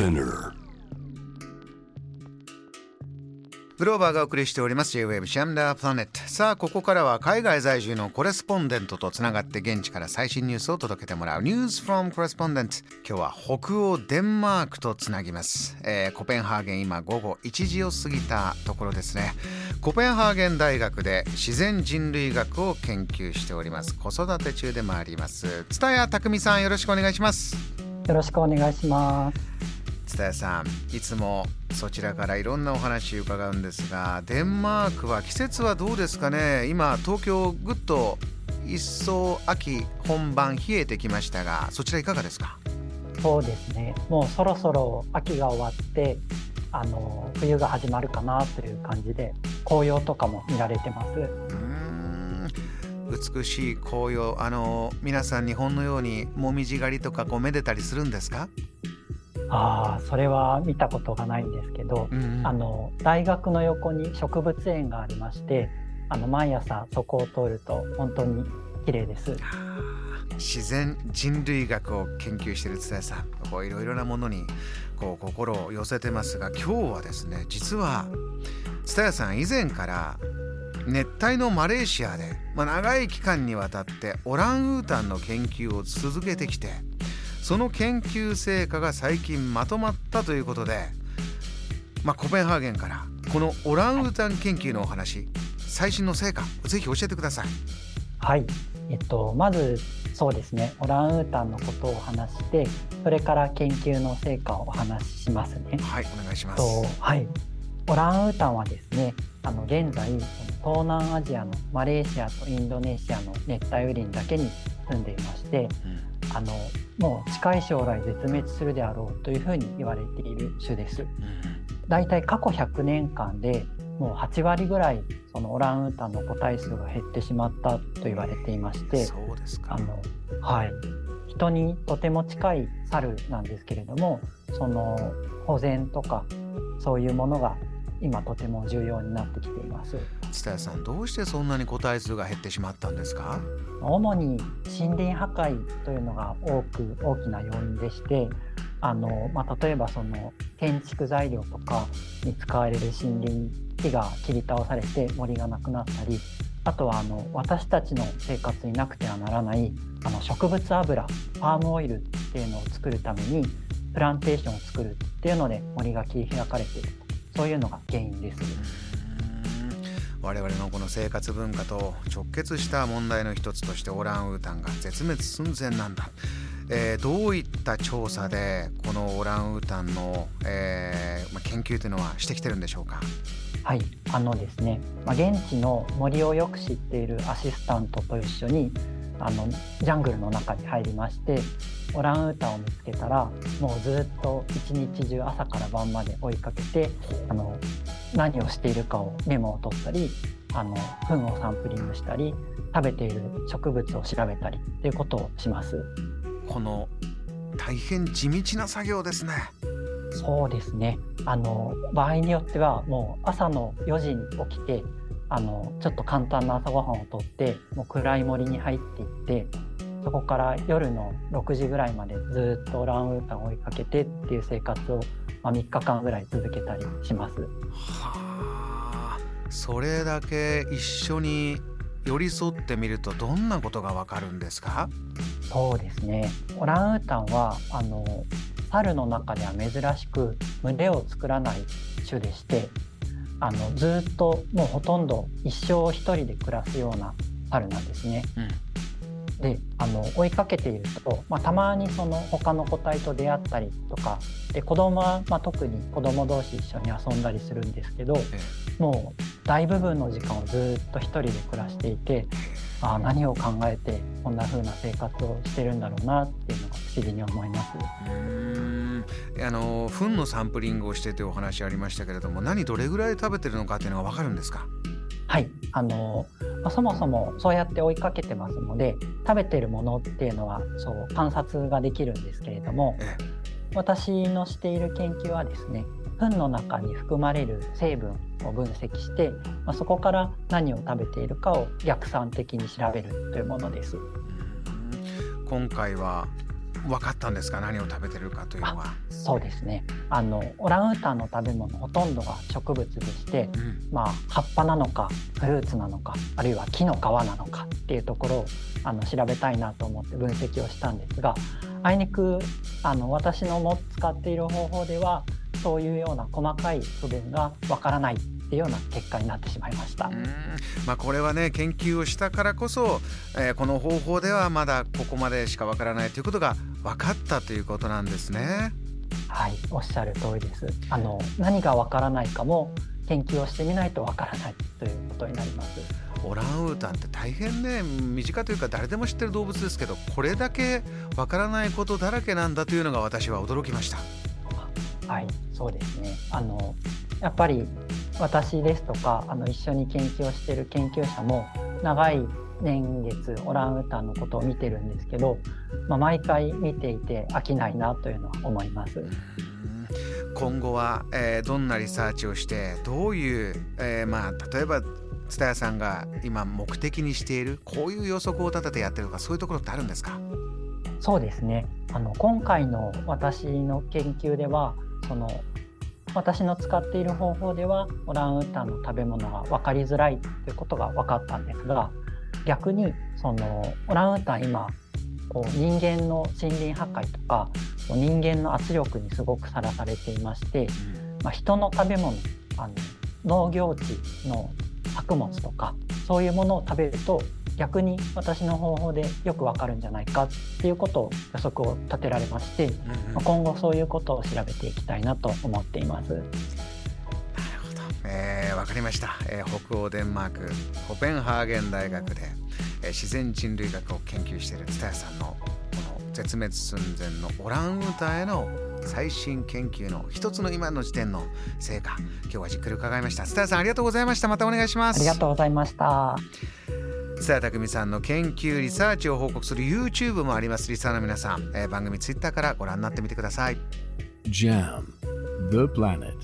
Spinner. グローバーがお送りしております。J-Wave シャムダープラネットさあここからは海外在住のコレスポンデントとつながって現地から最新ニュースを届けてもらう。News from Correspondent 今日は北欧デンマークとつなぎます、えー、コペンハーゲン今午後1時を過ぎたところですね。コペンハーゲン大学で自然人類学を研究しております。子育て中でもあります。蔦谷匠さんよろしくお願いします。よろしくお願いします蔦谷さんいつもそちらからいろんなお話伺うんですがデンマークは季節はどうですかね？今東京ぐっと一層秋本番冷えてきましたがそちらいかがですか？そうですね。もうそろそろ秋が終わってあの冬が始まるかなという感じで紅葉とかも見られてます。美しい紅葉。あの皆さん日本のようにもみじ狩りとかこうめでたりするんですか？ああそれは見たことがないんですけど、うんうん、あの大学の横に植物園がありましてあの毎朝そこを通ると本当に綺麗です。自然人類学を研究している津田さんこういろいろなものにこう心を寄せてますが今日はですね実は津田さん以前から熱帯のマレーシアで、まあ、長い期間にわたってオランウータンの研究を続けてきてその研究成果が最近まとまったということで、まあ、コペンハーゲンからこのオランウータン研究のお話最新の成果ぜひ教えてください。はい、えっと、まずそうですねオランウータンのことを話してそれから研究の成果をお話ししますね。はいお願いします。はい、オランウータンはですねあの現在東南アジアのマレーシアとインドネシアの熱帯雨林だけに住んでいまして、うん、あのもう近い将来絶滅するであろうというふうに言われている種です。だいたい過去100年間でもう8割ぐらいそのオランウータンの個体数が減ってしまったと言われていましてあの、はい、人にとても近い猿なんですけれどもその保全とかそういうものが今とても重要になってきています。蔦谷さんどうしてそんなに個体数が減ってしまったんですか？主に森林破壊というのが多く大きな要因でしてあの、まあ、例えばその建築材料とかに使われる森林木が切り倒されて森がなくなったりあとはあの私たちの生活になくてはならないあの植物油パームオイルっていうのを作るためにプランテーションを作るっていうので森が切り開かれているそういうのが原因です。我々のこの生活文化と直結した問題の一つとしてオランウータンが絶滅寸前なんだ、えー、どういった調査でこのオランウータンの、えーまあ、研究というのはしてきてるんでしょうか？はいあのですね、まあ、現地の森をよく知っているアシスタントと一緒にあのジャングルの中に入りましてオランウータンを見つけたらもうずっと一日中朝から晩まで追いかけてあの何をしているかをメモを取ったりあの糞をサンプリングしたり食べている植物を調べたりっていうことをします。この大変地道な作業ですね。そうですね。あの場合によってはもう朝の4時に起きてあのちょっと簡単な朝ごはんをとってもう暗い森に入っていってそこから夜の6時ぐらいまでずっとオランウータンを追いかけてっていう生活を、まあ、3日間ぐらい続けたりします。はあそれだけ一緒に寄り添ってみるとどんなことがわかるんですか？そうですねオランウータンはあの猿の中では珍しく群れを作らない種でしてあのずっともうほとんど一生一人で暮らすような猿なんですね。うんであの追いかけていると、まあ、たまにその他の個体と出会ったりとかで子供は、まあ、特に子供同士一緒に遊んだりするんですけど、もう大部分の時間をずっと一人で暮らしていてあ何を考えてこんな風な生活をしてるんだろうなっていうのが不思議に思います。あの糞のサンプリングをしてというお話ありましたけれども何どれぐらい食べてるのかっていうのが分かるんですか？はい。あの、まあ、そもそもそうやって追いかけてますので食べてるものっていうのはそう観察ができるんですけれども、ええ、私のしている研究はですね糞の中に含まれる成分を分析して、まあ、そこから何を食べているかを逆算的に調べるというものです。今回は分かったんですか？何を食べてるかというのは。そうですねあのオランウータンの食べ物ほとんどが植物でして、うん、まあ、葉っぱなのかフルーツなのかあるいは木の皮なのかっていうところをあの調べたいなと思って分析をしたんですがあいにくあの私のも使っている方法ではそういうような細かい部分がわからないっていうような結果になってしまいました。まあ、これはね研究をしたからこそ、えー、この方法ではまだここまでしかわからないということが分かったということなんですね。はいおっしゃる通りです。あの何がわからないかも研究をしてみないとわからないということになります。オランウータンって大変ね身近というか誰でも知ってる動物ですけどこれだけわからないことだらけなんだというのが私は驚きました。はいそうですねあのやっぱり私ですとかあの一緒に研究をしている研究者も長い年月オランウータンのことを見てるんですけど、まあ、毎回見ていて飽きないなというのは思います。今後は、えー、どんなリサーチをしてどういう、えー、まあ例えば蔦屋さんが今目的にしているこういう予測を立ててやってるとかそういうところってあるんですか？そうですねあの今回の私の研究ではその私の使っている方法ではオランウータンの食べ物が分かりづらいということが分かったんですが逆にそのオランウータン今こう人間の森林破壊とか人間の圧力にすごくさらされていまして、まあ、人の食べ物あの農業地の作物とかそういうものを食べると逆に私の方法でよくわかるんじゃないかっていうことを予測を立てられまして、うんうん、今後そういうことを調べていきたいなと思っています。なるほど、えー、わかりました、えー、北欧デンマークコペンハーゲン大学で、えー、自然人類学を研究している蔦屋さんのこの絶滅寸前のオランウータンへの最新研究の一つの今の時点の成果今日はじっくり伺いました。蔦屋さんありがとうございました。またお願いします。ありがとうございました蔦谷匠さんの研究リサーチを報告する YouTube もあります。リサーの皆さん、えー、番組 Twitter からご覧になってみてください。JAM The Planet.